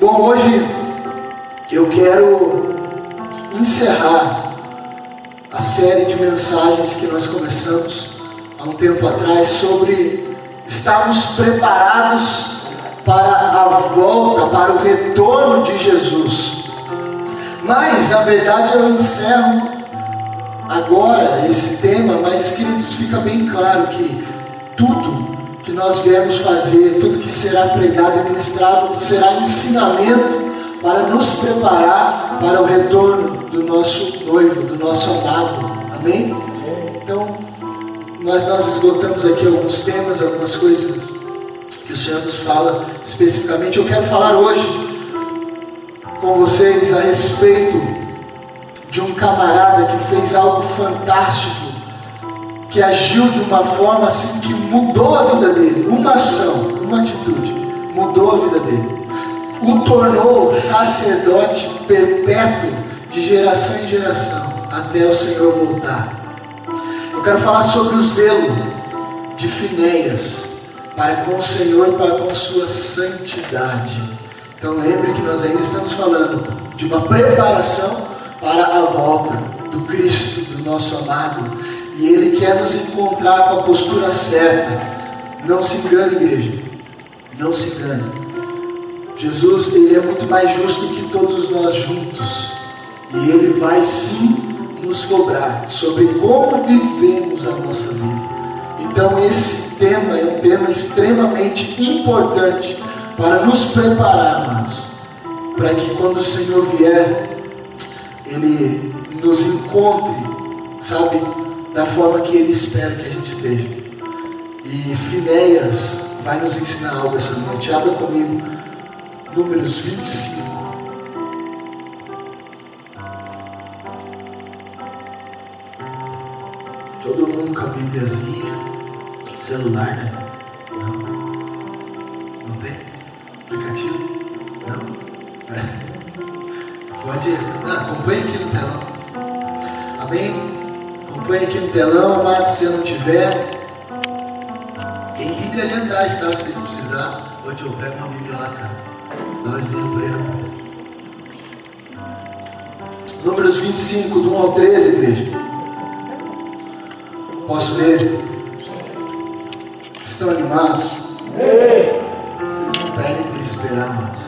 Bom, hoje eu quero encerrar a série de mensagens que nós começamos há um tempo atrás sobre estarmos preparados para a volta, para o retorno de Jesus. Mas, na verdade, eu encerro agora esse tema, mas queridos, fica bem claro que tudo que nós viemos fazer, tudo que será pregado e ministrado será ensinamento para nos preparar para o retorno do nosso noivo, do nosso amado. Amém? Então, mas nós esgotamos aqui alguns temas, algumas coisas que o Senhor nos fala especificamente. Eu quero falar hoje com vocês a respeito de um camarada que fez algo fantástico que agiu de uma forma assim que mudou a vida dele, uma ação, uma atitude, mudou a vida dele. O tornou sacerdote perpétuo de geração em geração, até o Senhor voltar. Eu quero falar sobre o zelo de Finéias para com o Senhor, para com sua santidade. Então lembre que nós ainda estamos falando de uma preparação para a volta do Cristo, do nosso amado e Ele quer nos encontrar com a postura certa. Não se engane, igreja. Não se engane. Jesus, Ele é muito mais justo que todos nós juntos. E Ele vai sim nos cobrar sobre como vivemos a nossa vida. Então, esse tema é um tema extremamente importante para nos preparar, amados, para que quando o Senhor vier, Ele nos encontre, sabe, da forma que Ele espera que a gente esteja. E Finéias vai nos ensinar algo essa noite. Abra comigo, Números 25. Todo mundo com a Bíbliazinha, celular, né? Não. Não tem? Aplicativo? Não? É. Pode. Ah, acompanhe aqui no telão. Amém? Acompanhe aqui no telão, mas se não tiver, tem Bíblia ali atrás, tá? Se vocês precisarem. Hoje eu pego uma Bíblia lá, cara. Dá um exemplo aí, rapaz. Números 25, do 1 ao 13, igreja. Posso ler? Estão animados? Vocês não perdem por esperar, amados.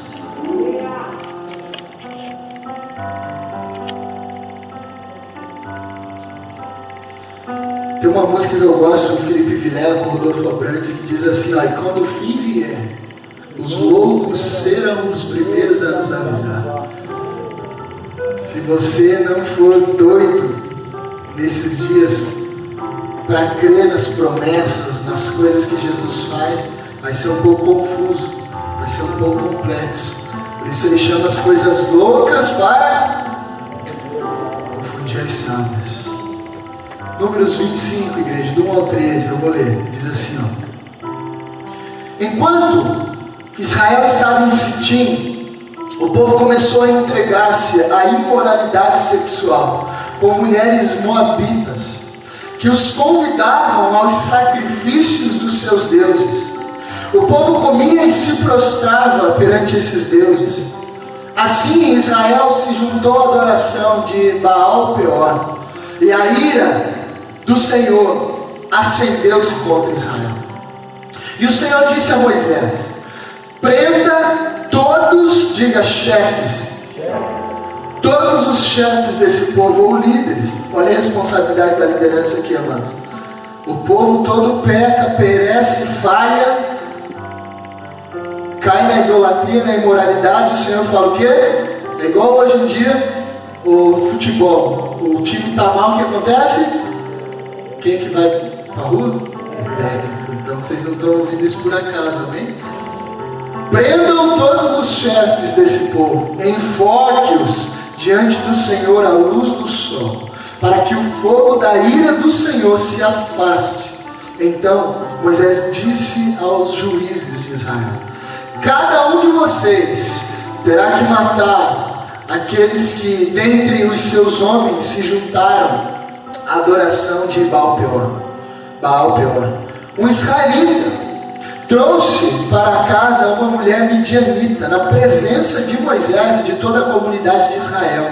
Uma música que eu gosto do Felipe Vilela com Rodolfo Abrantes que diz assim: ó, e quando o fim vier, os loucos serão os primeiros a nos avisar. Se você não for doido nesses dias para crer nas promessas, nas coisas que Jesus faz, vai ser um pouco confuso, vai ser um pouco complexo. Por isso ele chama as coisas loucas para confundir as sábias. Números 25, igreja, do 1 ao 13, eu vou ler. Diz assim: ó. Enquanto Israel estava em Sitim, o povo começou a entregar-se à imoralidade sexual com mulheres moabitas, que os convidavam aos sacrifícios dos seus deuses. O povo comia e se prostrava perante esses deuses. Assim Israel se juntou à adoração de Baal Peor. E a ira do Senhor acendeu-se contra Israel. E o Senhor disse a Moisés: Prenda todos, diga chefes, todos os chefes desse povo, ou líderes. Olha a responsabilidade da liderança aqui, amados. O povo todo peca, perece, falha, cai na idolatria, na imoralidade. O Senhor fala o quê? É igual hoje em dia o futebol. O time está mal, o que acontece? Quem é que vai para a rua? O técnico. Então vocês não estão ouvindo isso por acaso, amém? Prendam todos os chefes desse povo, enfoque-os diante do Senhor à luz do sol, para que o fogo da ira do Senhor se afaste. Então Moisés disse aos juízes de Israel: Cada um de vocês terá que matar aqueles que dentre os seus homens se juntaram adoração de Baal Peor. Baal Peor. Um israelita trouxe para casa uma mulher midianita, na presença de Moisés e de toda a comunidade de Israel,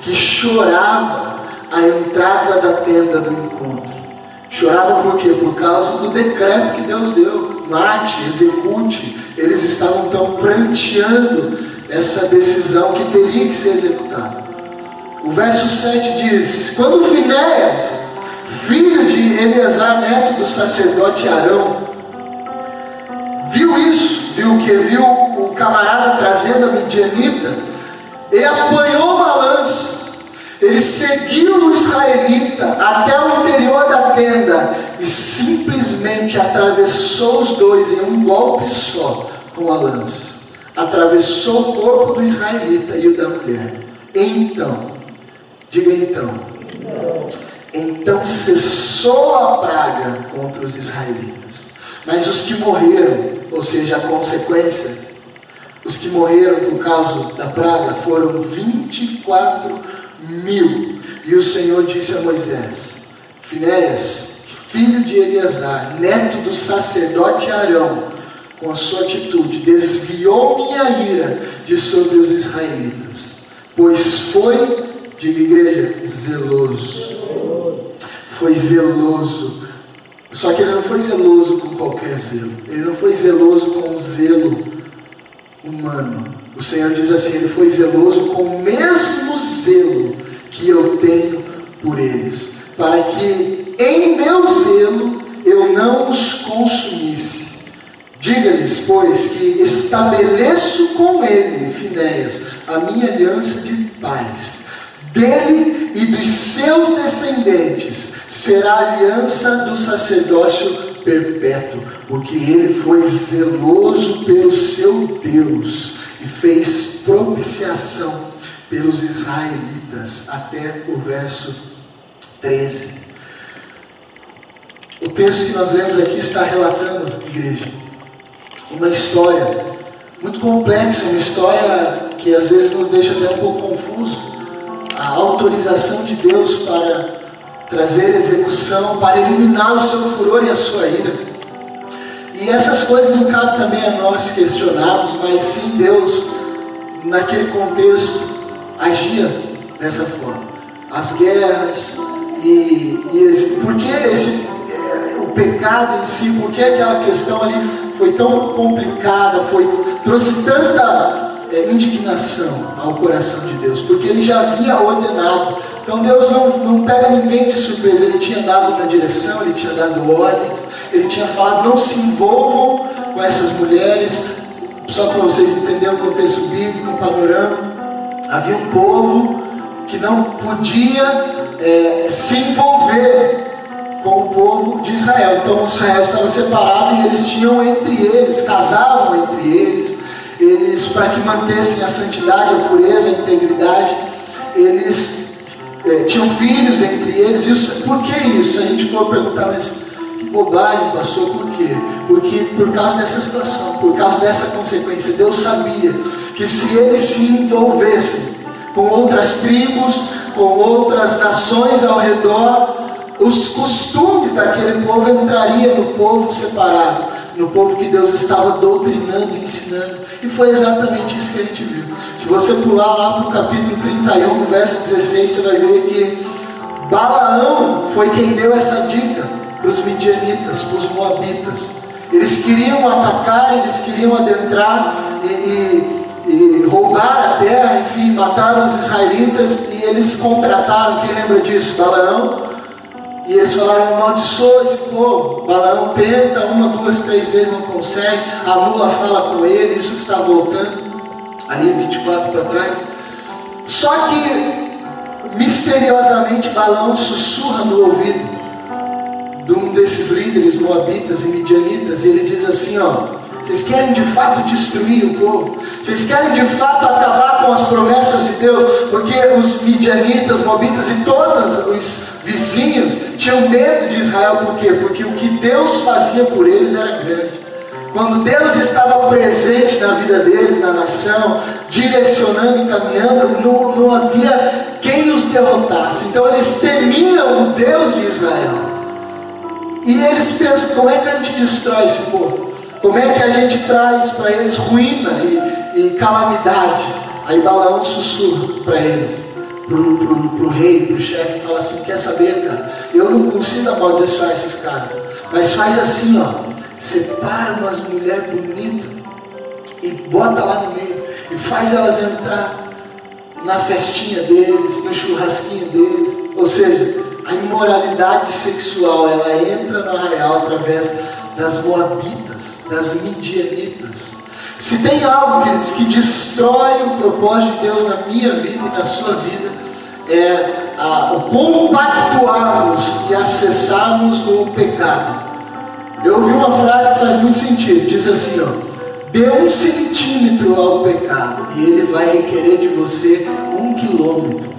que chorava a entrada da tenda do encontro. Chorava por quê? Por causa do decreto que Deus deu. Mate, execute. Eles estavam tão pranteando essa decisão que teria que ser executada. O verso 7 diz: Quando Finéias, filho de Eleazar, neto do sacerdote Arão, viu isso, viu que viu o camarada trazendo a midianita, ele apanhou uma lança ele seguiu o israelita até o interior da tenda e simplesmente atravessou os dois em um golpe só com a lança. Atravessou o corpo do israelita e o da mulher. Então, diga então, então cessou a praga contra os israelitas. Mas os que morreram, ou seja, a consequência, os que morreram por causa da praga foram 24 mil. E o Senhor disse a Moisés: Finéias, filho de Eleazar, neto do sacerdote Arão, com a sua atitude, desviou minha ira de sobre os israelitas, pois foi, diga igreja, zeloso. Foi zeloso. Só que ele não foi zeloso com qualquer zelo. Ele não foi zeloso com zelo humano. O Senhor diz assim: Ele foi zeloso com o mesmo zelo que eu tenho por eles, para que em meu zelo eu não os consumisse. Diga-lhes, pois, que estabeleço com ele, Finéias, a minha aliança de paz. Dele e dos seus descendentes será a aliança do sacerdócio perpétuo, porque ele foi zeloso pelo seu Deus e fez propiciação pelos israelitas, até o verso 13. O texto que nós lemos aqui está relatando, igreja, uma história muito complexa, uma história que às vezes nos deixa até um pouco confuso. A autorização de Deus para trazer execução, para eliminar o seu furor e a sua ira. E essas coisas não cabem também a nós questionarmos, mas sim Deus, naquele contexto, agia dessa forma. As guerras e, e esse, por que esse, é, o pecado em si, por que aquela questão ali foi tão complicada, foi, trouxe tanta é, indignação ao coração de Deus, porque ele já havia ordenado. Então Deus não, não pega ninguém de surpresa, ele tinha dado uma direção, ele tinha dado ordens, ele tinha falado, não se envolvam com essas mulheres, só para vocês entenderem o contexto bíblico, o panorama. Havia um povo que não podia é, se envolver com o povo de Israel. Então Israel estava separado e eles tinham entre eles, casavam entre eles, eles para que mantessem a santidade, a pureza, a integridade, eles é, tinham filhos entre eles. E por que isso? A gente for perguntar, mas que bobagem, pastor, por quê? Porque por causa dessa situação, por causa dessa consequência, Deus sabia que se eles se envolvessem com outras tribos, com outras nações ao redor, os costumes daquele povo entrariam no povo separado, no povo que Deus estava doutrinando ensinando. E foi exatamente isso que a gente viu. Se você pular lá para o capítulo 31, verso 16, você vai ver que Balaão foi quem deu essa dica para os midianitas, para os moabitas. Eles queriam atacar, eles queriam adentrar e, e e roubaram a terra, enfim, mataram os israelitas e eles contrataram, quem lembra disso? Balaão. E eles falaram, amaldiçoa esse povo. Balaão tenta, uma, duas, três vezes não consegue. A mula fala com ele, isso está voltando. Ali 24 para trás. Só que, misteriosamente, Balaão sussurra no ouvido de um desses líderes moabitas e midianitas. E ele diz assim, ó. Vocês querem de fato destruir o povo? Vocês querem de fato acabar com as promessas de Deus? Porque os midianitas, moabitas e todos os vizinhos tinham medo de Israel. Por quê? Porque o que Deus fazia por eles era grande. Quando Deus estava presente na vida deles, na nação, direcionando e caminhando, não, não havia quem os derrotasse. Então eles temiam o Deus de Israel. E eles pensam: como é que a gente destrói esse povo? Como é que a gente traz para eles ruína e, e calamidade? Aí Balaão sussurra para eles, pro, pro, pro rei, pro chefe, fala assim, quer saber, cara? Eu não consigo amaldiçoar esses caras. Mas faz assim, ó, separa umas mulheres bonitas e bota lá no meio e faz elas entrar na festinha deles, no churrasquinho deles. Ou seja, a imoralidade sexual ela entra no arraial através das moabitas, das midianitas. Se tem algo, queridos, que destrói o propósito de Deus na minha vida e na sua vida, é a, o compactuarmos e acessarmos o pecado. Eu ouvi uma frase que faz muito sentido, diz assim, ó, dê um centímetro ao pecado e ele vai requerer de você um quilômetro.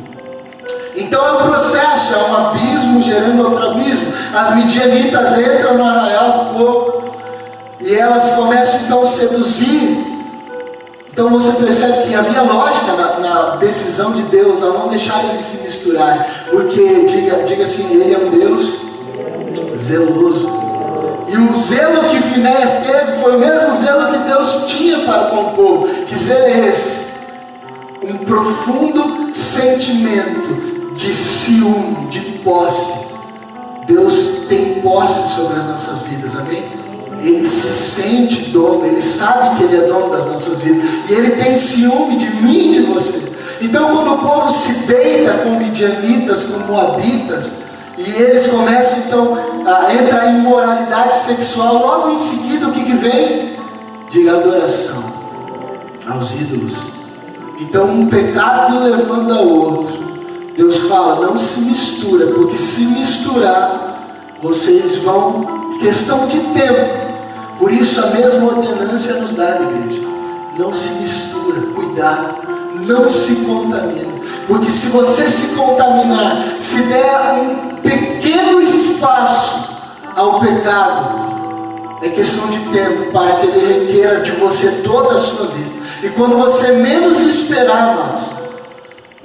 Então é um processo, é um abismo gerando outro abismo. As midianitas entram no arraial do povo e elas começam então a seduzir. Então você percebe que havia lógica na, na decisão de Deus a não deixar eles se misturar, porque diga, diga assim, ele é um Deus zeloso. E o zelo que Finéas teve foi o mesmo zelo que Deus tinha para com o povo. Que zelo é esse? Um profundo sentimento de ciúme, de posse. Deus tem posse sobre as nossas vidas, amém? Ele se sente dono, ele sabe que ele é dono das nossas vidas. E ele tem ciúme de mim e de você. Então, quando o povo se deita com midianitas, com moabitas, e eles começam então a entrar em moralidade sexual. Logo em seguida, o que, que vem? De adoração aos ídolos. Então, um pecado levando ao outro. Deus fala: não se mistura, porque se misturar, vocês vão. Questão de tempo. Por isso, a mesma ordenança nos dá, igreja. Não se mistura, cuidado, não se contamina. Porque se você se contaminar, se der um pequeno espaço ao pecado, é questão de tempo para que ele requeira de você toda a sua vida. E quando você menos esperar, amados,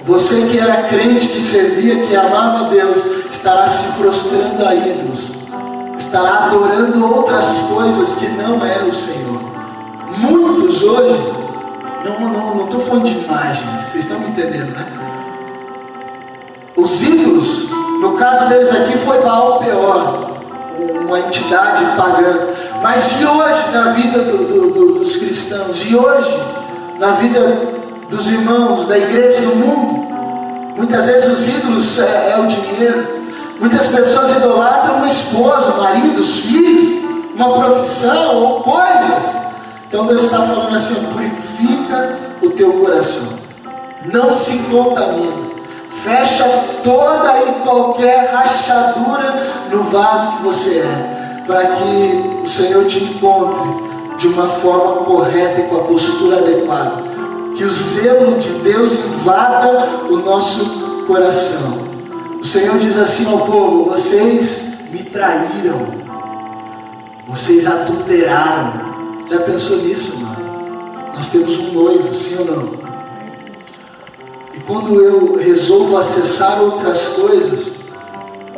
você que era crente, que servia, que amava a Deus, estará se prostrando a ídolos, estará adorando outras coisas que não é o Senhor. Muitos hoje, não, não, não estou falando de imagens, vocês estão me entendendo, né? Os ídolos, no caso deles aqui foi Baal Peor, uma entidade pagã. Mas e hoje na vida do, do, do, dos cristãos? E hoje na vida dos irmãos, da igreja do mundo? Muitas vezes os ídolos é, é o dinheiro. Muitas pessoas idolatram uma esposa, um marido, os filhos, uma profissão ou coisas. Então Deus está falando assim: purifica o teu coração, não se contamina. Fecha toda e qualquer rachadura no vaso que você é, para que o Senhor te encontre de uma forma correta e com a postura adequada. Que o zelo de Deus invada o nosso coração. O Senhor diz assim ao povo: vocês me traíram, vocês adulteraram. Já pensou nisso, mano? Nós temos um noivo, sim ou não? E quando eu resolvo acessar outras coisas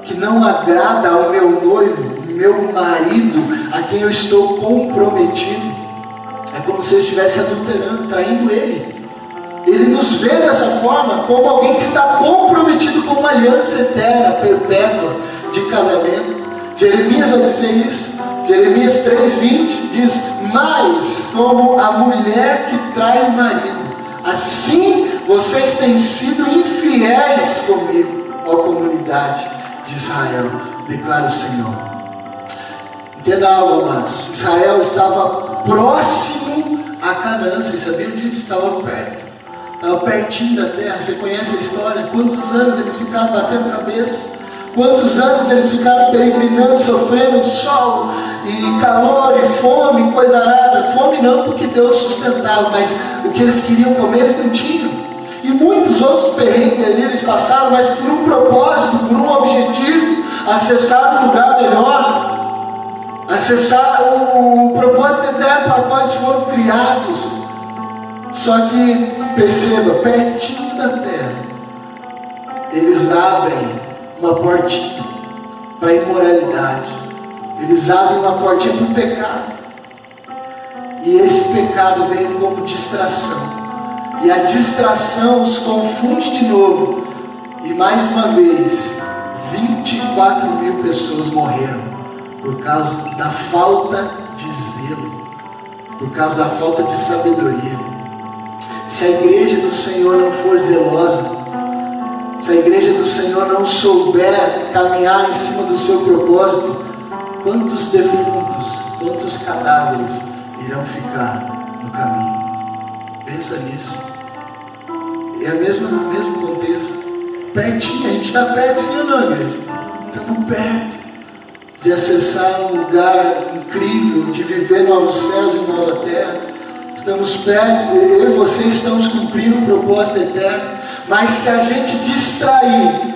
que não agrada ao meu noivo, meu marido, a quem eu estou comprometido, é como se eu estivesse adulterando, traindo ele. Ele nos vê dessa forma como alguém que está comprometido com uma aliança eterna, perpétua de casamento. Jeremias vai dizer isso. Jeremias 3,20 diz: Mas como a mulher que trai o marido, assim vocês têm sido infiéis comigo, ó comunidade de Israel, declara o Senhor. Entenda algo, amados. Israel estava próximo a Canaã, vocês sabiam disso? Estava perto. Pertinho da terra. Você conhece a história? Quantos anos eles ficaram batendo cabeça? Quantos anos eles ficaram peregrinando, sofrendo sol e calor e fome, coisa arada? Fome não, porque Deus sustentava, mas o que eles queriam comer eles não tinham e muitos outros perrengues ali eles passaram, mas por um propósito, por um objetivo, acessar um lugar melhor, acessar o, o propósito eterno para o qual eles foram criados. Só que, perceba, pertinho da terra, eles abrem uma portinha para a imoralidade, eles abrem uma portinha para o pecado. E esse pecado vem como distração. E a distração os confunde de novo. E mais uma vez, 24 mil pessoas morreram por causa da falta de zelo, por causa da falta de sabedoria. Se a igreja do Senhor não for zelosa, se a igreja do Senhor não souber caminhar em cima do seu propósito, quantos defuntos, quantos cadáveres irão ficar no caminho. Pensa nisso. É o mesmo contexto. Pertinho, a gente está perto, sim ou não, igreja? Estamos perto de acessar um lugar incrível, de viver novos céus e nova terra. Estamos perto, eu e você estamos cumprindo o propósito eterno. Mas se a gente distrair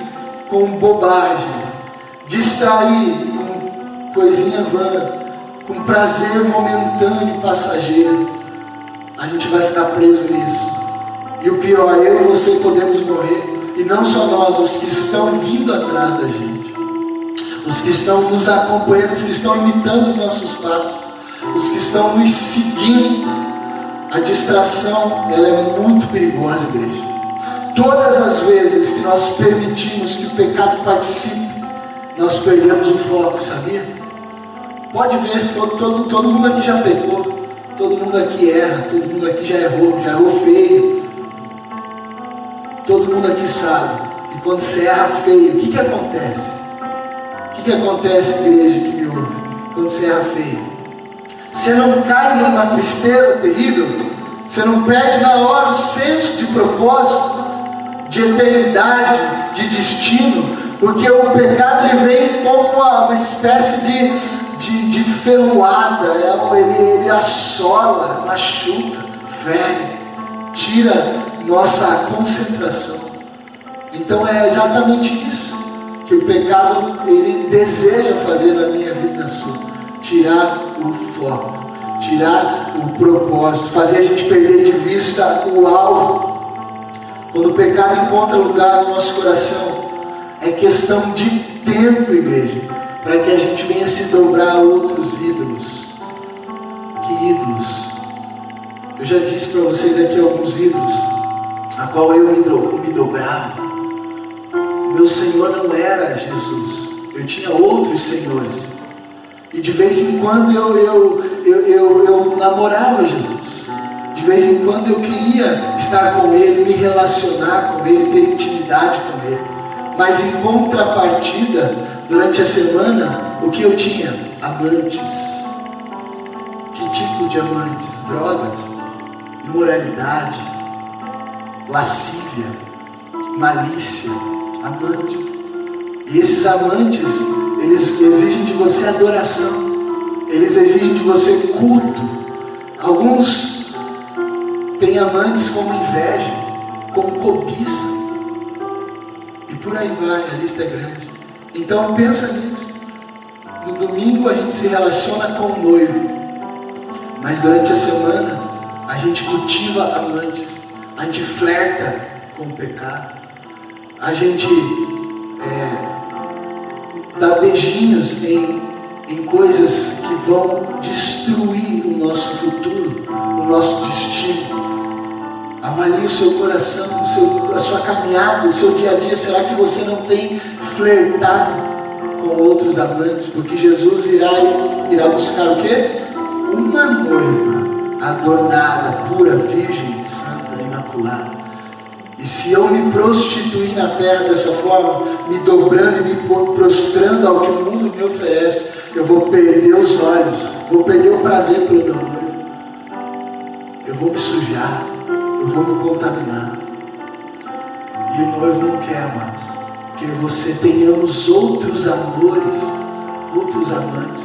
com bobagem, distrair com coisinha vã, com prazer momentâneo e passageiro, a gente vai ficar preso nisso. E o pior, eu e você podemos morrer, e não só nós, os que estão vindo atrás da gente, os que estão nos acompanhando, os que estão imitando os nossos passos, os que estão nos seguindo. A distração, ela é muito perigosa, igreja. Todas as vezes que nós permitimos que o pecado participe, nós perdemos o foco, sabia? Pode ver, todo, todo, todo mundo aqui já pecou, todo mundo aqui erra, todo mundo aqui já errou, já errou feio. Todo mundo aqui sabe que quando você erra feio, o que, que acontece? O que, que acontece, igreja que me ouve, quando você erra feio? Você não cai numa tristeza terrível, você não perde na hora o senso de propósito, de eternidade, de destino, porque o pecado ele vem como uma, uma espécie de de, de ferroada, é ele, ele assola, machuca, fere, tira nossa concentração. Então é exatamente isso que o pecado ele deseja fazer na minha vida na sua: tirar o foco, tirar o propósito, fazer a gente perder de vista o alvo. Quando o pecado encontra lugar no nosso coração, é questão de tempo, igreja para que a gente venha se dobrar a outros ídolos. Que ídolos? Eu já disse para vocês aqui alguns ídolos, a qual eu me, do, me dobrava. Meu Senhor não era Jesus, eu tinha outros senhores. E de vez em quando eu, eu, eu, eu, eu namorava Jesus. De vez em quando eu queria estar com Ele, me relacionar com Ele, ter intimidade com Ele. Mas em contrapartida, Durante a semana, o que eu tinha? Amantes. Que tipo de amantes? Drogas, imoralidade, lascívia, malícia, amantes. E esses amantes, eles exigem de você adoração, eles exigem de você culto. Alguns têm amantes como inveja, como cobiça. E por aí vai, a lista é grande. Então pensa nisso. No domingo a gente se relaciona com o noivo, mas durante a semana a gente cultiva amantes, a gente flerta com o pecado, a gente é, dá beijinhos em, em coisas que vão destruir o nosso futuro, o nosso destino. Avalie o seu coração, o seu, a sua caminhada, o seu dia a dia. Será que você não tem flertado com outros amantes? Porque Jesus irá, irá buscar o quê? Uma noiva adornada, pura, virgem, santa, imaculada. E se eu me prostituir na terra dessa forma, me dobrando e me prostrando ao que o mundo me oferece, eu vou perder os olhos, vou perder o prazer pelo meu noivo. Eu vou me sujar eu vou me contaminar. E o noivo não quer, amados, que você tenhamos outros amores, outros amantes.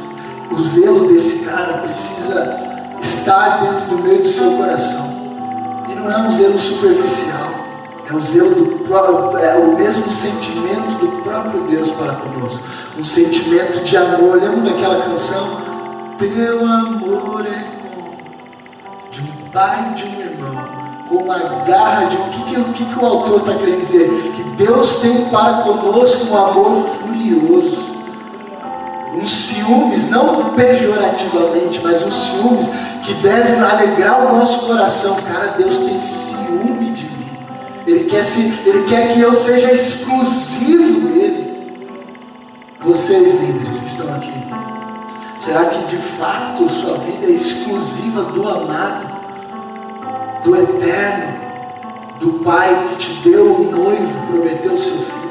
O zelo desse cara precisa estar dentro do meio do seu coração. E não é um zelo superficial, é o zelo do próprio, é o mesmo sentimento do próprio Deus para conosco. Um sentimento de amor. Lembra daquela canção? Teu amor é como de um pai e de um irmão com a garra de o que, o, que, que o autor está querendo dizer? Que Deus tem para conosco um amor furioso, um ciúmes, não pejorativamente, mas um ciúmes que deve alegrar o nosso coração. Cara, Deus tem ciúme. Ele quer, se, ele quer que eu seja exclusivo dele. Vocês, líderes que estão aqui, será que de fato sua vida é exclusiva do amado, do eterno, do Pai que te deu o noivo, prometeu o seu filho?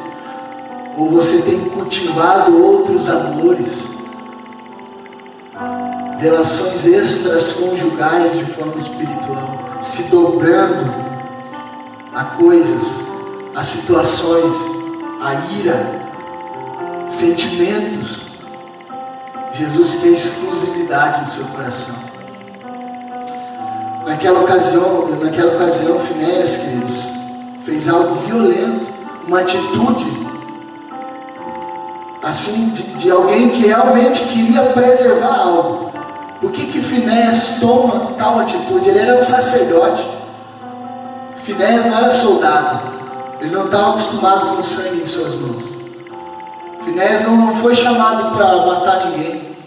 Ou você tem cultivado outros amores? Relações extras conjugais de forma espiritual, se dobrando a coisas, a situações, a ira, sentimentos. Jesus quer exclusividade no seu coração. Naquela ocasião, naquela ocasião, Finéas, queridos, fez algo violento, uma atitude assim, de, de, alguém que realmente queria preservar algo. Por que que Finéas toma tal atitude? Ele era um sacerdote. Finéas não era soldado. Ele não estava acostumado com sangue em suas mãos. Finéas não foi chamado para matar ninguém.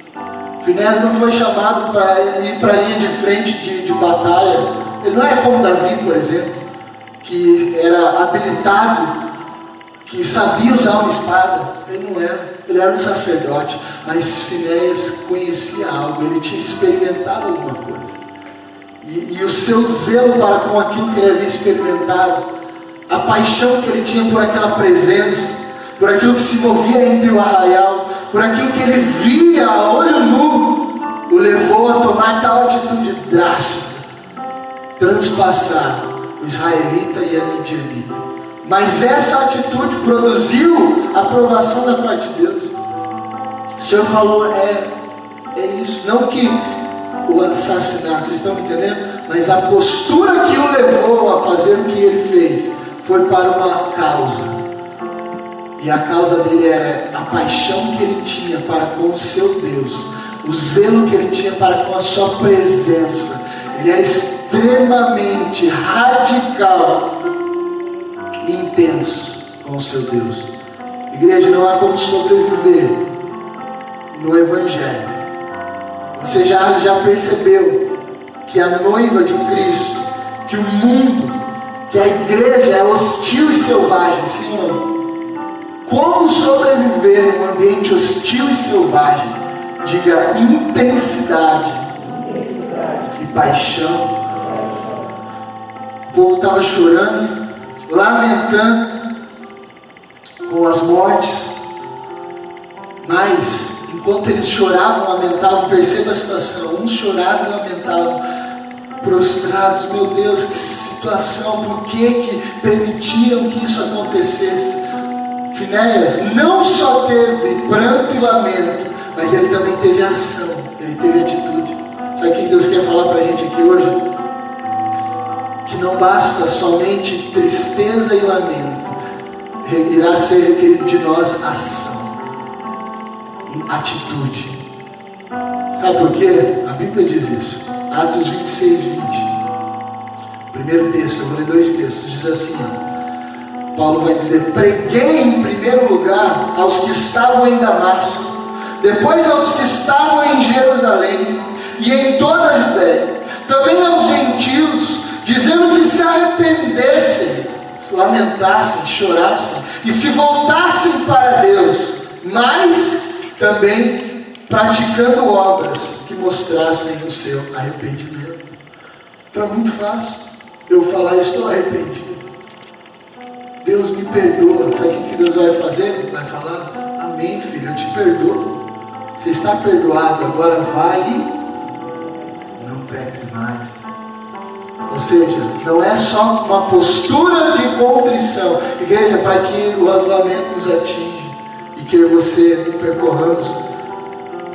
Finéas não foi chamado para ir para a linha de frente de, de batalha. Ele não era como Davi, por exemplo, que era habilitado que sabia usar uma espada. Ele não era, ele era um sacerdote, mas Finéias conhecia algo, ele tinha experimentado alguma coisa. E, e, o seu zelo para com aquilo que ele havia experimentado, a paixão que ele tinha por aquela presença, por aquilo que se movia entre o arraial, por aquilo que ele via a olho nu, o levou a tomar tal atitude drástica, transpassar o israelita e a midianita mas essa atitude produziu aprovação da parte de Deus. O Senhor falou, é, é isso. Não que o assassinato, vocês estão entendendo? Mas a postura que o levou a fazer o que ele fez foi para uma causa. E a causa dele era a paixão que ele tinha para com o seu Deus, o zelo que ele tinha para com a sua presença. Ele era extremamente radical intenso com o seu Deus. Igreja, não há como sobreviver no Evangelho. Você já, já percebeu que a noiva de Cristo, que o mundo, que a igreja é hostil e selvagem, não? Como sobreviver num ambiente hostil e selvagem? Diga intensidade, intensidade. e paixão. O povo estava chorando, lamentando com as mortes, mas enquanto eles choravam, lamentavam, perceba a situação, uns choravam e lamentavam, prostrados, meu Deus, que situação, por que, que permitiram que isso acontecesse? Finéias não só teve pranto e lamento, mas ele também teve ação, ele teve atitude. Sabe o que Deus quer falar para a gente aqui hoje? que não basta somente tristeza e lamento, irá ser requerido de nós ação atitude. Sabe por quê? A Bíblia diz isso. Atos 26, 20. Primeiro texto, eu vou ler dois textos. Diz assim: ó, Paulo vai dizer: Preguei em primeiro lugar aos que estavam em Damasco, depois aos que estavam em Jerusalém e em toda a Judéia, também aos gentios dizendo que se arrependessem, se lamentassem, chorassem e se voltassem para Deus, mas também praticando obras que mostrassem o seu arrependimento. Então é muito fácil eu falar, estou arrependido. Deus me perdoa. Sabe o que Deus vai fazer? Vai falar, Amém, filho, eu te perdoo. Você está perdoado, agora vai e não peques mais. Ou seja, não é só uma postura de contrição, igreja, para que o avivamento nos atinja e que eu e você percorramos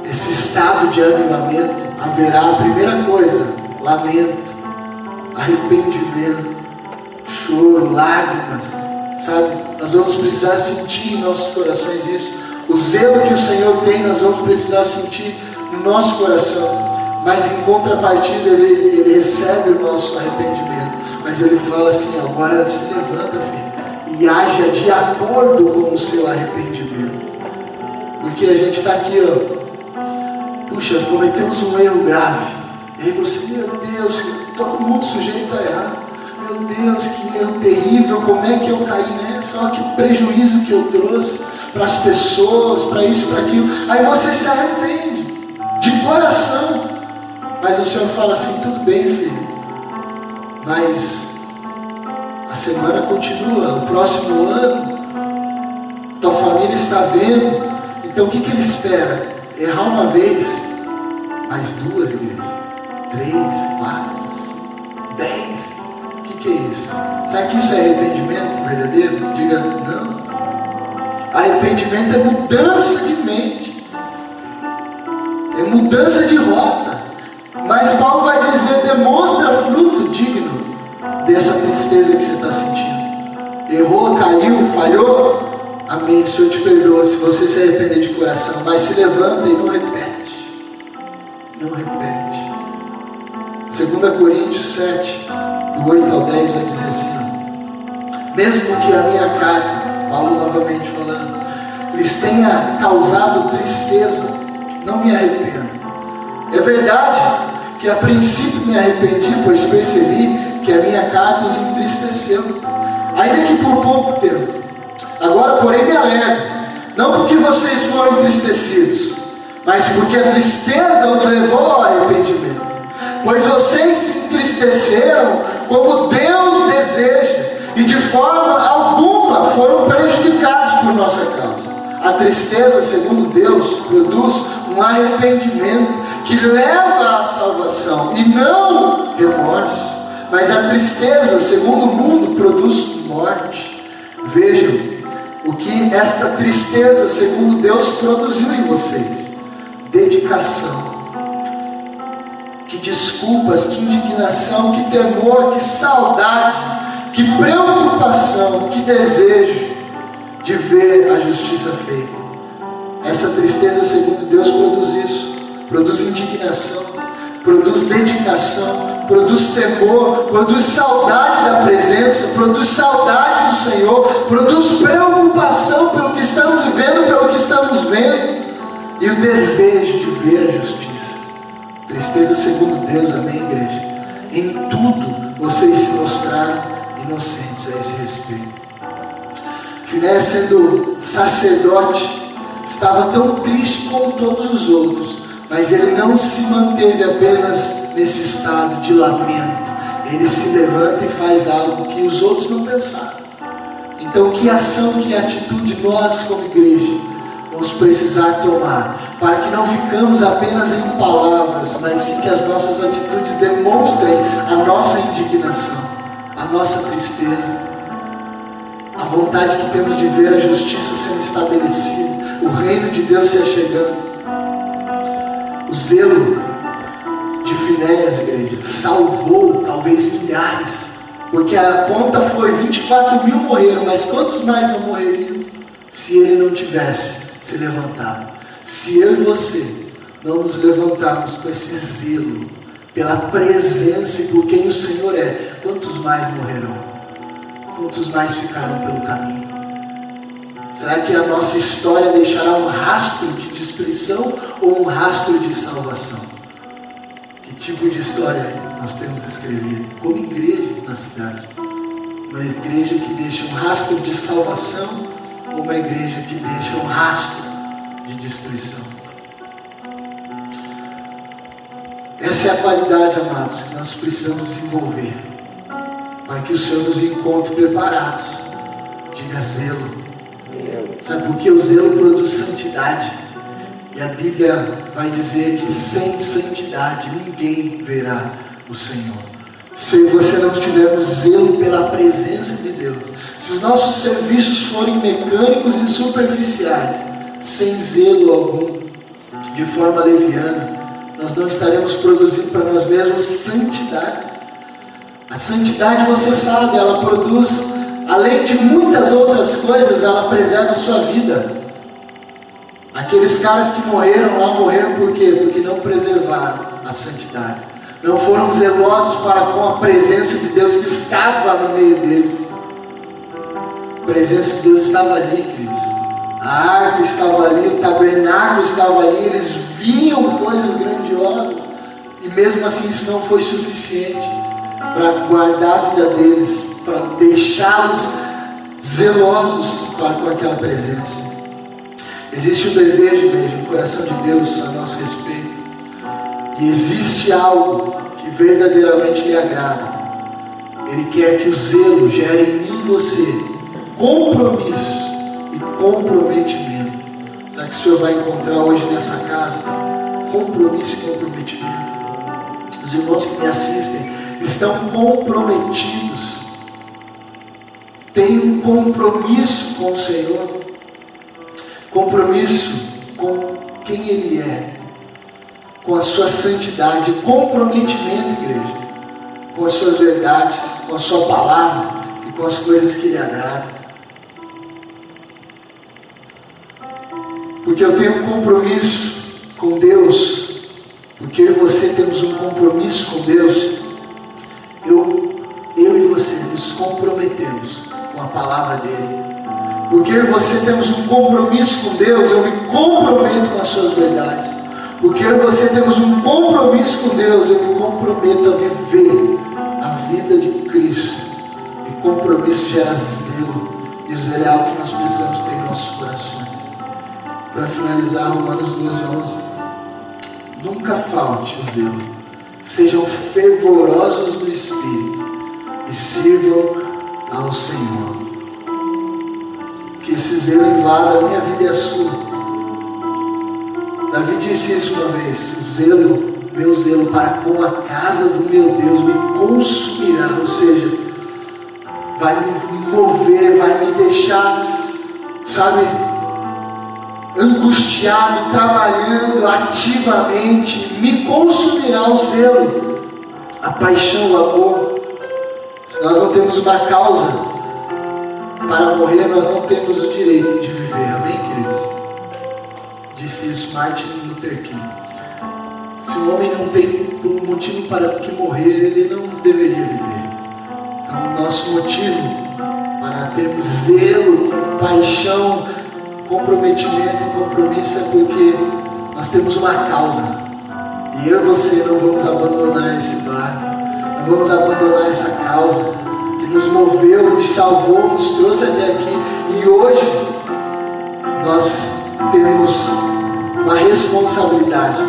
esse estado de avivamento, haverá a primeira coisa: lamento, arrependimento, choro, lágrimas, sabe? Nós vamos precisar sentir em nossos corações isso. O zelo que o Senhor tem, nós vamos precisar sentir no nosso coração. Mas em contrapartida ele, ele recebe o nosso arrependimento. Mas ele fala assim, agora se levanta, filho, e haja de acordo com o seu arrependimento. Porque a gente está aqui, ó. Puxa, cometemos um erro grave. E aí você, meu Deus, todo mundo sujeito a errar. Meu Deus, que erro terrível, como é que eu caí nessa? Olha que prejuízo que eu trouxe para as pessoas, para isso, para aquilo. Aí você se arrepende, de coração. Mas o Senhor fala assim: tudo bem, filho, mas a semana continua, o próximo ano, tua família está vendo. Então o que, que ele espera? Errar uma vez, mais duas, igreja, três, quatro, dez. O que, que é isso? Será que isso é arrependimento verdadeiro? Diga não. Arrependimento é mudança de mente, é mudança de rota. Mas Paulo vai dizer: demonstra tristeza que você está sentindo. Errou, caiu, falhou. Amém. O Senhor te perdoa se você se arrepender de coração. Mas se levanta e não repete. Não repete. 2 Coríntios 7, do 8 ao 10, vai dizer assim: Mesmo que a minha carta, Paulo novamente falando, lhes tenha causado tristeza, não me arrependo. É verdade que a princípio me arrependi, pois percebi que a minha carta os entristeceu, ainda que por pouco tempo. Agora, porém, me alegro, não porque vocês foram entristecidos, mas porque a tristeza os levou ao arrependimento. Pois vocês se entristeceram como Deus deseja, e de forma alguma foram prejudicados por nossa causa. A tristeza, segundo Deus, produz um arrependimento que leva à salvação e não remorso. Mas a tristeza, segundo o mundo, produz morte. Vejam o que esta tristeza, segundo Deus, produziu em vocês: dedicação. Que desculpas, que indignação, que temor, que saudade, que preocupação, que desejo de ver a justiça feita. Essa tristeza, segundo Deus, produz isso, produz indignação, produz dedicação, produz temor, produz saudade da presença, produz saudade do Senhor, produz preocupação pelo que estamos vivendo, pelo que estamos vendo, e o desejo de ver a justiça. Tristeza segundo Deus, amém, igreja? Em tudo vocês se mostraram inocentes a esse respeito. Finé, sendo sacerdote, estava tão triste como todos os outros, mas ele não se manteve apenas nesse estado de lamento. Ele se levanta e faz algo que os outros não pensaram. Então, que ação, que atitude nós, como igreja, vamos precisar tomar para que não ficamos apenas em palavras, mas sim que as nossas atitudes demonstrem a nossa indignação, a nossa tristeza, a vontade que temos de ver a justiça sendo estabelecida, o reino de Deus se achegando o zelo de Finéias, igreja, salvou talvez milhares, porque a conta foi 24 mil morreram, mas quantos mais não morreriam se ele não tivesse se levantado? Se eu e você não nos levantarmos com esse zelo pela presença e por quem o Senhor é, quantos mais morrerão? Quantos mais ficarão pelo caminho? Será que a nossa história deixará um rastro de destruição ou um rastro de salvação? Que tipo de história nós temos escrevido como igreja na cidade? Uma igreja que deixa um rastro de salvação ou uma igreja que deixa um rastro de destruição? Essa é a qualidade, amados, que nós precisamos desenvolver para que o Senhor nos encontre preparados. Diga zelo Sabe por que o zelo produz santidade? E a Bíblia vai dizer que sem santidade ninguém verá o Senhor. Se você não tivermos zelo pela presença de Deus, se os nossos serviços forem mecânicos e superficiais, sem zelo algum, de forma leviana, nós não estaremos produzindo para nós mesmos santidade. A santidade, você sabe, ela produz além de muitas outras coisas, ela preserva a sua vida. Aqueles caras que morreram lá morreram por quê? Porque não preservaram a santidade. Não foram zelosos para com a presença de Deus que estava no meio deles. A presença de Deus estava ali, queridos. A arca estava ali, o tabernáculo estava ali, eles viam coisas grandiosas e mesmo assim isso não foi suficiente para guardar a vida deles, para deixá-los zelosos com aquela presença. Existe um desejo, igreja, no coração de Deus a nosso respeito. E existe algo que verdadeiramente lhe agrada. Ele quer que o zelo gere em mim e você compromisso e comprometimento. Sabe que o Senhor vai encontrar hoje nessa casa? Compromisso e comprometimento. Os irmãos que me assistem estão comprometidos, têm um compromisso com o Senhor, compromisso com quem Ele é, com a sua santidade, comprometimento, igreja, com as suas verdades, com a sua palavra e com as coisas que lhe agradam. Porque eu tenho um compromisso com Deus, porque eu e você temos um compromisso com Deus, eu, eu e você nos comprometemos com a palavra dele. Porque eu e você temos um compromisso com Deus, eu me comprometo com as suas verdades. Porque eu e você temos um compromisso com Deus, eu me comprometo a viver a vida de Cristo. E compromisso gera zelo. E o zelo é algo que nós precisamos ter em nossos corações. Para finalizar, Romanos 12, 11. Nunca falte o zelo. Sejam fervorosos no Espírito e sirvam ao Senhor. Esse zelo invada a minha vida a sua. Davi disse isso uma vez: o zelo, meu zelo para com a casa do meu Deus me consumirá, ou seja, vai me mover, vai me deixar, sabe, angustiado, trabalhando ativamente, me consumirá o zelo, a paixão, o amor. Se nós não temos uma causa para morrer, nós não temos o direito de viver. Amém, queridos? Disse isso Martin Luther King. Se o homem não tem um motivo para que morrer, ele não deveria viver. Então, nosso motivo para termos zelo, paixão, comprometimento compromisso é porque nós temos uma causa. E eu e você não vamos abandonar esse barco, não vamos abandonar essa causa que nos moveu, nos salvou, nos trouxe até aqui. E hoje nós temos uma responsabilidade.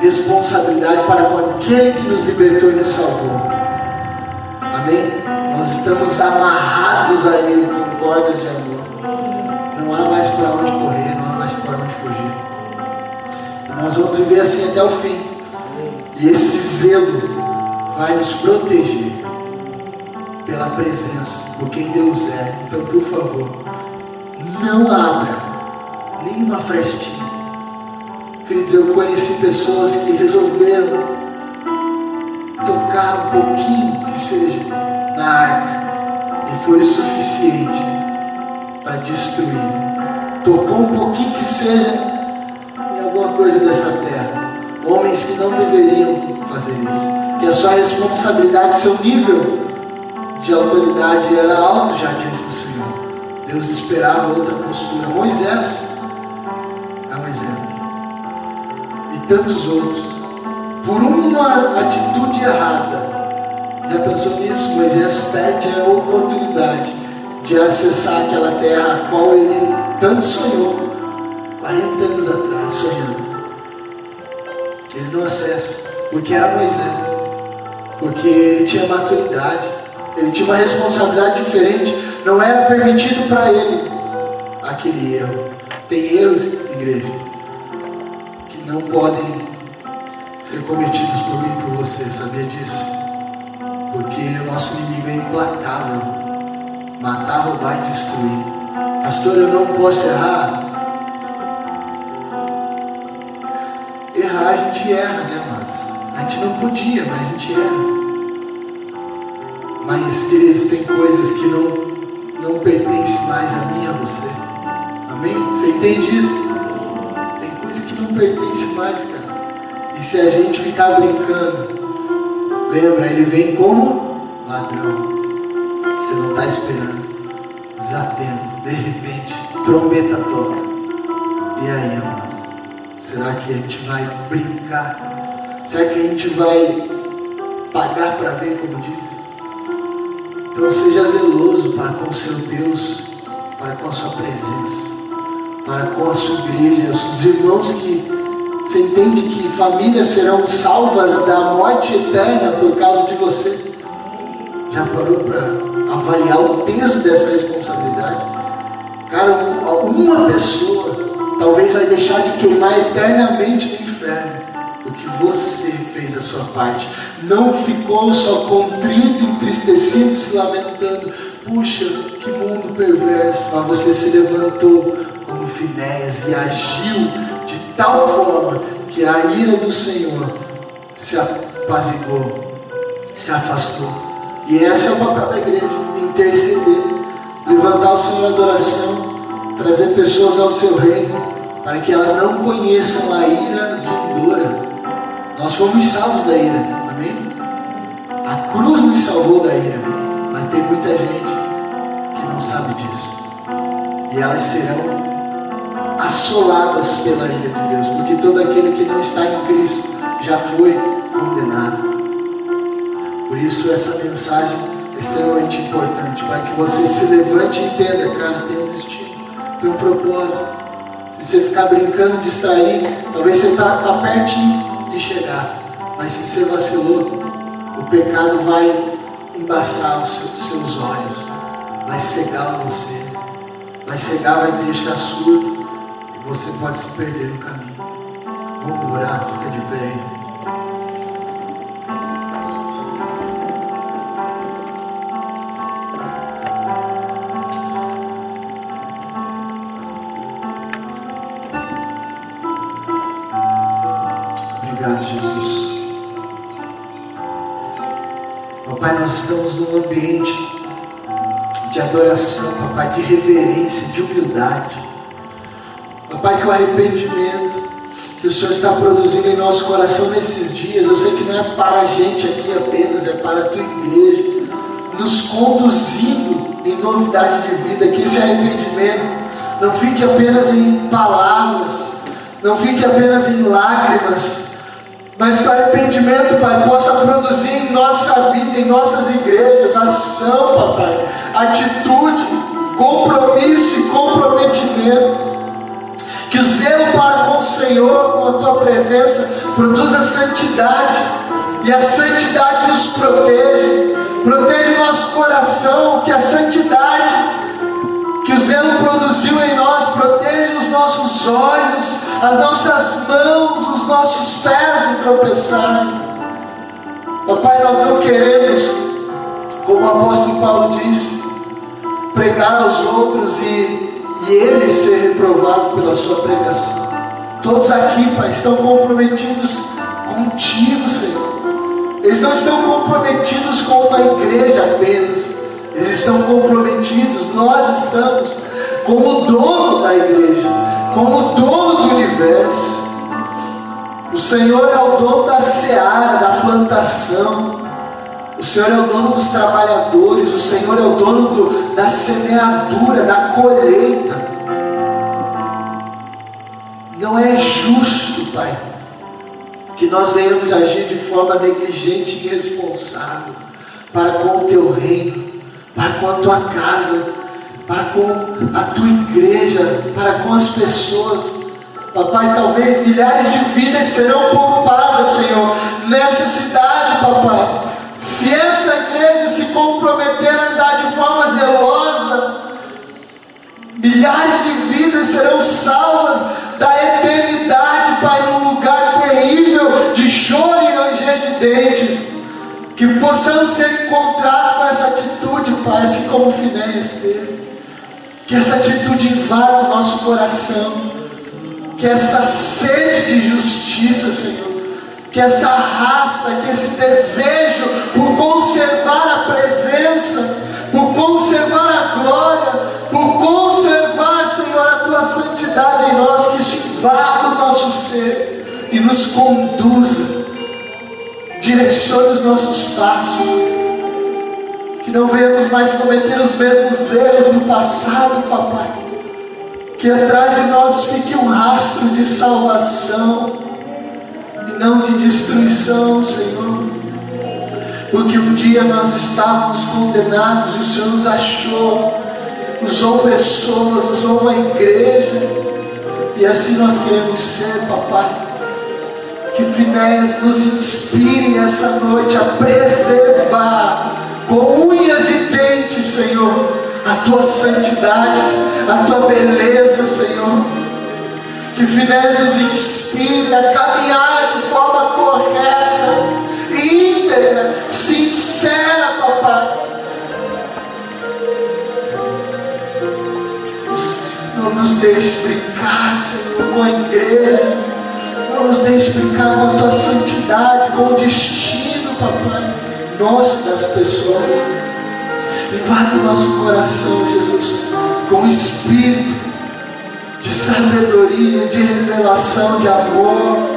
Responsabilidade para com aquele que nos libertou e nos salvou. Amém? Nós estamos amarrados a Ele com cordas de amor. Não há mais para onde correr, não há mais para onde fugir. E nós vamos viver assim até o fim. E esse zelo vai nos proteger pela presença, por quem Deus é. Então, por favor, não abra nenhuma frestinha. Queridos, eu conheci pessoas que resolveram tocar um pouquinho que seja na arca e foi o suficiente para destruir. Tocou um pouquinho que seja em alguma coisa dessa terra. Homens que não deveriam fazer isso. Que a sua responsabilidade, seu nível de autoridade era alto já diante do Senhor. Deus esperava outra postura. Moisés é um exemplo. E tantos outros. Por uma atitude errada. Já pensou nisso? Moisés perde a oportunidade de acessar aquela terra a qual ele tanto sonhou 40 anos atrás, sonhando. Ele não acessa, porque era Moisés, porque ele tinha maturidade, ele tinha uma responsabilidade diferente, não era permitido para ele aquele erro. Tem erros, igreja, que não podem ser cometidos por mim e por você, sabia disso? Porque o nosso inimigo é implacável matar, roubar e destruir. Pastor, eu não posso errar. Errar a gente erra, né, mas a gente não podia, mas a gente erra. Mas, queridos, tem coisas que não, não pertencem mais a mim e a você. Amém? Você entende isso? Tem coisa que não pertence mais, cara. E se a gente ficar brincando, lembra, ele vem como ladrão. Você não está esperando. Desatento. De repente, trombeta toca. E aí, amado? Será que a gente vai brincar Será que a gente vai pagar para ver, como diz? Então seja zeloso para com o seu Deus, para com a sua presença, para com a sua igreja, os irmãos que você entende que famílias serão salvas da morte eterna por causa de você? Já parou para avaliar o peso dessa responsabilidade? Cara, uma pessoa talvez vai deixar de queimar eternamente no inferno, porque você fez a sua parte. Não ficou só contrito, entristecido, se lamentando. Puxa, que mundo perverso. Mas você se levantou como Finéias e agiu de tal forma que a ira do Senhor se apazigou, se afastou. E esse é o papel da igreja: interceder, levantar o Senhor em adoração, trazer pessoas ao seu reino, para que elas não conheçam a ira vindoura. Nós fomos salvos da ira, amém? A cruz nos salvou da ira, mas tem muita gente que não sabe disso. E elas serão assoladas pela ira de Deus, porque todo aquele que não está em Cristo já foi condenado. Por isso essa mensagem é extremamente importante, para que você se levante e entenda, cara, tem um destino, tem um propósito. Se você ficar brincando, distrair, talvez você está tá pertinho de chegar, mas se você vacilou, o pecado vai embaçar os seus olhos, vai cegar você, vai cegar, vai deixar surdo, você pode se perder no caminho. Vamos orar, fica de pé aí. Estamos num ambiente de adoração, papai, de reverência, de humildade. Papai, que o arrependimento que o Senhor está produzindo em nosso coração nesses dias, eu sei que não é para a gente aqui apenas, é para a tua igreja, nos conduzindo em novidade de vida, que esse arrependimento não fique apenas em palavras, não fique apenas em lágrimas, mas que o arrependimento, Pai, possa produzir em nossa vida, em nossas igrejas, ação, Papai, atitude, compromisso e comprometimento. Que o zelo para com o Senhor, com a tua presença, produza santidade, e a santidade nos protege, protege o nosso coração, que a santidade que o zelo produziu em nós, protege os nossos olhos, as nossas mãos, os nossos pés de tropeçar. Papai, nós não queremos, como o apóstolo Paulo disse, pregar aos outros e, e ele ser reprovado pela sua pregação. Todos aqui, Pai, estão comprometidos contigo, Senhor. Eles não estão comprometidos com uma igreja apenas eles estão comprometidos, nós estamos como dono da igreja, como dono do universo. O Senhor é o dono da seara, da plantação. O Senhor é o dono dos trabalhadores, o Senhor é o dono do, da semeadura, da colheita. Não é justo, Pai, que nós venhamos agir de forma negligente e irresponsável para com o teu reino para com a tua casa, para com a tua igreja, para com as pessoas. Papai, talvez milhares de vidas serão poupadas, Senhor, nessa cidade, papai. Se essa igreja se comprometer a andar de forma zelosa, milhares de vidas serão salvas da eternidade, Pai, num lugar terrível de choro e ranger de dentes. Que possamos ser encontrados com essa atitude, Pai, assim como o Finéias teve. Que essa atitude invada o nosso coração. Que essa sede de justiça, Senhor. Que essa raça, que esse desejo por conservar a presença, por conservar a glória, por conservar, Senhor, a tua santidade em nós, que isso invada o nosso ser e nos conduza direcione os nossos passos, que não venhamos mais cometer os mesmos erros do passado, papai, que atrás de nós fique um rastro de salvação, e não de destruição, Senhor. Porque um dia nós estávamos condenados e o Senhor nos achou, usou pessoas, usou uma igreja, e assim nós queremos ser, papai. Que Finés nos inspire essa noite a preservar com unhas e dentes, Senhor, a tua santidade, a tua beleza, Senhor. Que Finés nos inspire a caminhar de forma correta, íntegra, sincera, papai. Não nos deixe brincar, Senhor, com a igreja. Não nos deixe brincar com a tua santidade, com o destino, papai, nosso das pessoas. Invade o nosso coração, Jesus, com o espírito de sabedoria, de revelação, de amor.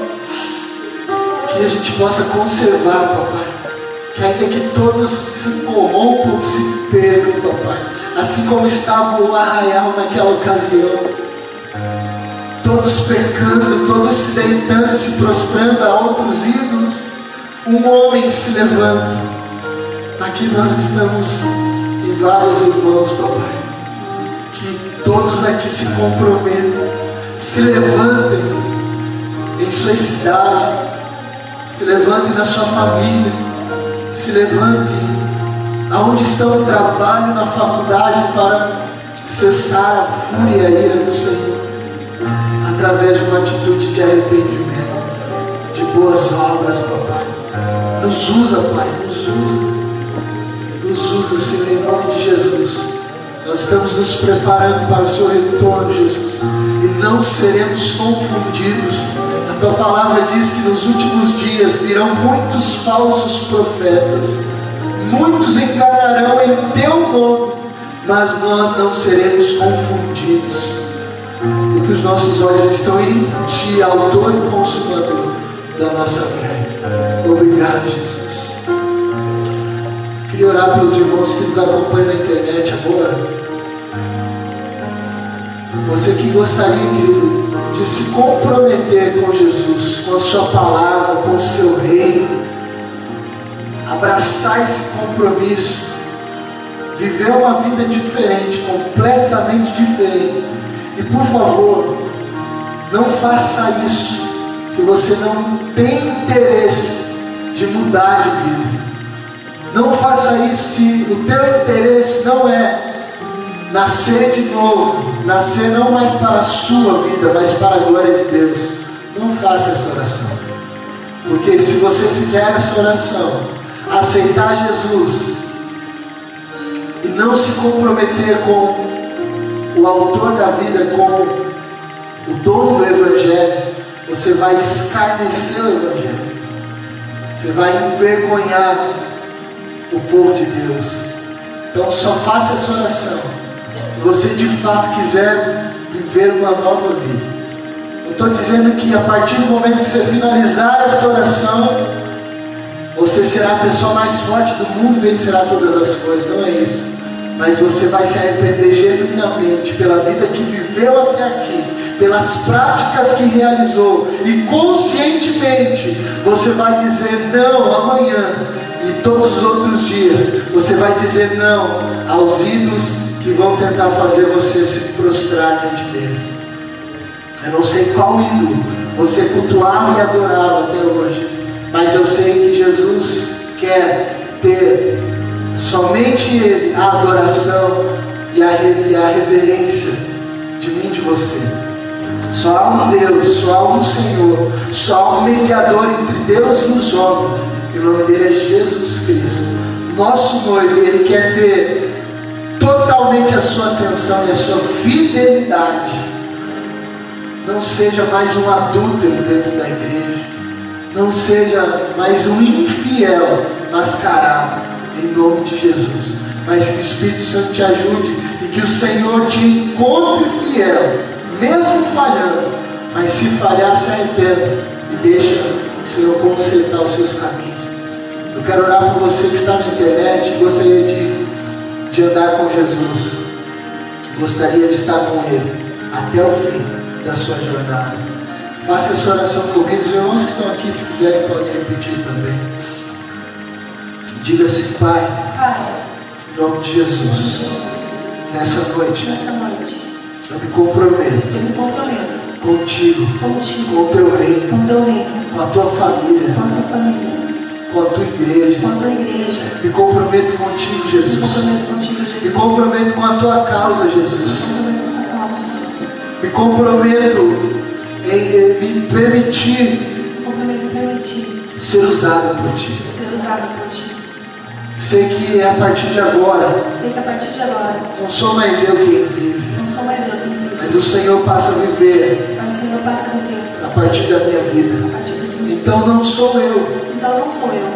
Que a gente possa conservar, papai. Que ainda que todos se corrompam, se percam, papai. Assim como estava o arraial naquela ocasião. Todos pecando, todos se deitando, se prostrando a outros ídolos. Um homem se levanta. Aqui nós estamos e vários irmãos, papai. Que todos aqui se comprometam, se levantem em sua cidade, se levantem na sua família, se levantem aonde estão no trabalho, na faculdade, para cessar a fúria e a ira do Senhor, através de uma atitude de arrependimento, de boas obras, papai. Nos usa, Pai, nos usa nos usa, Senhor, em nome de Jesus. Nós estamos nos preparando para o seu retorno, Jesus. E não seremos confundidos. A tua palavra diz que nos últimos dias virão muitos falsos profetas. Muitos enganarão em teu nome, mas nós não seremos confundidos. Porque os nossos olhos estão em ti, autor e consumador da nossa fé. Obrigado, Jesus queria orar pelos irmãos que nos acompanham na internet agora. Você que gostaria, querido, de se comprometer com Jesus, com a sua palavra, com o seu reino, abraçar esse compromisso, viver uma vida diferente, completamente diferente. E por favor, não faça isso se você não tem interesse de mudar de vida. Não faça isso se o teu interesse não é nascer de novo, nascer não mais para a sua vida, mas para a glória de Deus. Não faça essa oração. Porque se você fizer essa oração, aceitar Jesus e não se comprometer com o autor da vida, com o dono do Evangelho, você vai escarnecer o Evangelho. Você vai envergonhar o povo de Deus. Então só faça essa oração. Se você de fato quiser viver uma nova vida. Eu estou dizendo que a partir do momento que você finalizar esta oração, você será a pessoa mais forte do mundo e vencerá todas as coisas. Não é isso. Mas você vai se arrepender genuinamente pela vida que viveu até aqui, pelas práticas que realizou, e conscientemente você vai dizer: não, amanhã e todos os outros dias você vai dizer não aos ídolos que vão tentar fazer você se prostrar diante deles. Eu não sei qual ídolo você cultuava e adorava até hoje, mas eu sei que Jesus quer ter somente Ele a adoração e a, e a reverência de mim e de você. Só há um Deus, só há um Senhor, só há um mediador entre Deus e os homens e o nome dele é Jesus Cristo. Nosso noivo, ele quer ter totalmente a sua atenção e a sua fidelidade. Não seja mais um adúltero dentro da igreja. Não seja mais um infiel mascarado em nome de Jesus. Mas que o Espírito Santo te ajude e que o Senhor te encontre fiel, mesmo falhando. Mas se falhar, se arrependa e deixa o Senhor consertar os seus caminhos. Eu quero orar por você que está na internet e gostaria de, de andar com Jesus. Gostaria de estar com Ele até o fim da sua jornada. Faça essa oração comigo. Os irmãos que estão aqui, se quiserem, podem repetir também. Diga assim, Pai, Pai, em nome de Jesus, Jesus, nessa noite, nessa noite, eu me comprometo eu me comprometo contigo, contigo, com o teu reino, com o teu reino, com a tua família, com a tua família, com a tua igreja. com a tua igreja. Me comprometo contigo, Me Jesus. comprometo contigo, Jesus. Me comprometo com a tua causa, Me Jesus. Me comprometo em me permitir Me comprometo em permitir ser usado por ti. ser usado por ti. Sei que é a partir de agora, Sei que a partir de agora, não sou mais eu quem vive, mais mas o Senhor passa a viver mas o Senhor passa a viver a partir da minha a vida. partir de mim. Então não sou eu Então não sou eu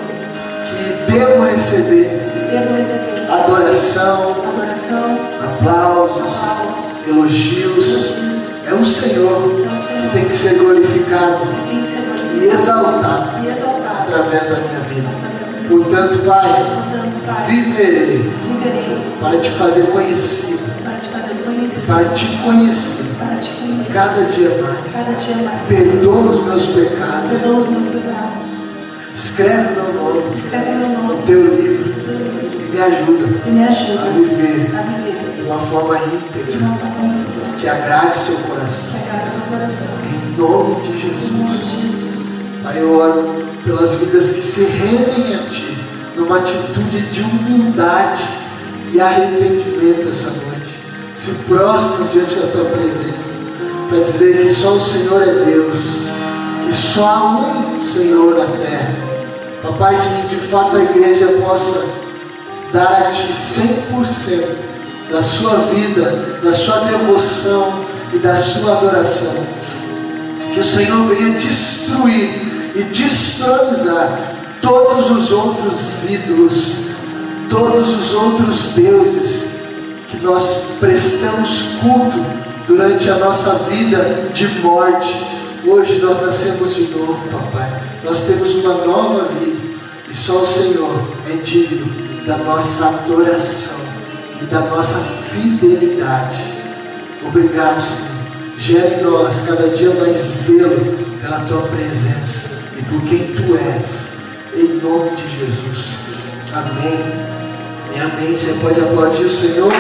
que devo receber que devo receber adoração, adoração, aplausos, aplauso, elogios. elogios. É o Senhor É o que Senhor tem que ser glorificado que tem que ser e glorificado exaltado e exaltado através da minha vida. Portanto, Pai, Portanto, Pai, viverei viverei para te fazer conhecido, conhecer, para te conhecer para te conhecer cada dia mais. cada dia mais. Perdoa os meus pecados, Perdoa os meus pecados. escreve meu nome Escreve meu no nome teu livro no teu livro e me ajuda e me a ajuda viver a viver de uma forma de íntegra uma forma íntegra que agrade seu que coração. agrada o teu coração. Em nome de Em nome Jesus. de Jesus. Pai, eu oro pelas vidas que se rendem a Ti, numa atitude de humildade e arrependimento essa noite. Se prostram diante da Tua presença, para dizer que só o Senhor é Deus, que só há um Senhor na terra. Papai, que de fato a igreja possa dar a Ti 100% da sua vida, da sua devoção e da sua adoração que o Senhor venha destruir e destronizar todos os outros ídolos, todos os outros deuses que nós prestamos culto durante a nossa vida de morte. Hoje nós nascemos de novo, papai. Nós temos uma nova vida e só o Senhor é digno da nossa adoração e da nossa fidelidade. Obrigado, Senhor. Gera em nós cada dia mais zelo pela tua presença e por quem tu és. Em nome de Jesus. Amém. Amém. Você pode aplaudir o Senhor.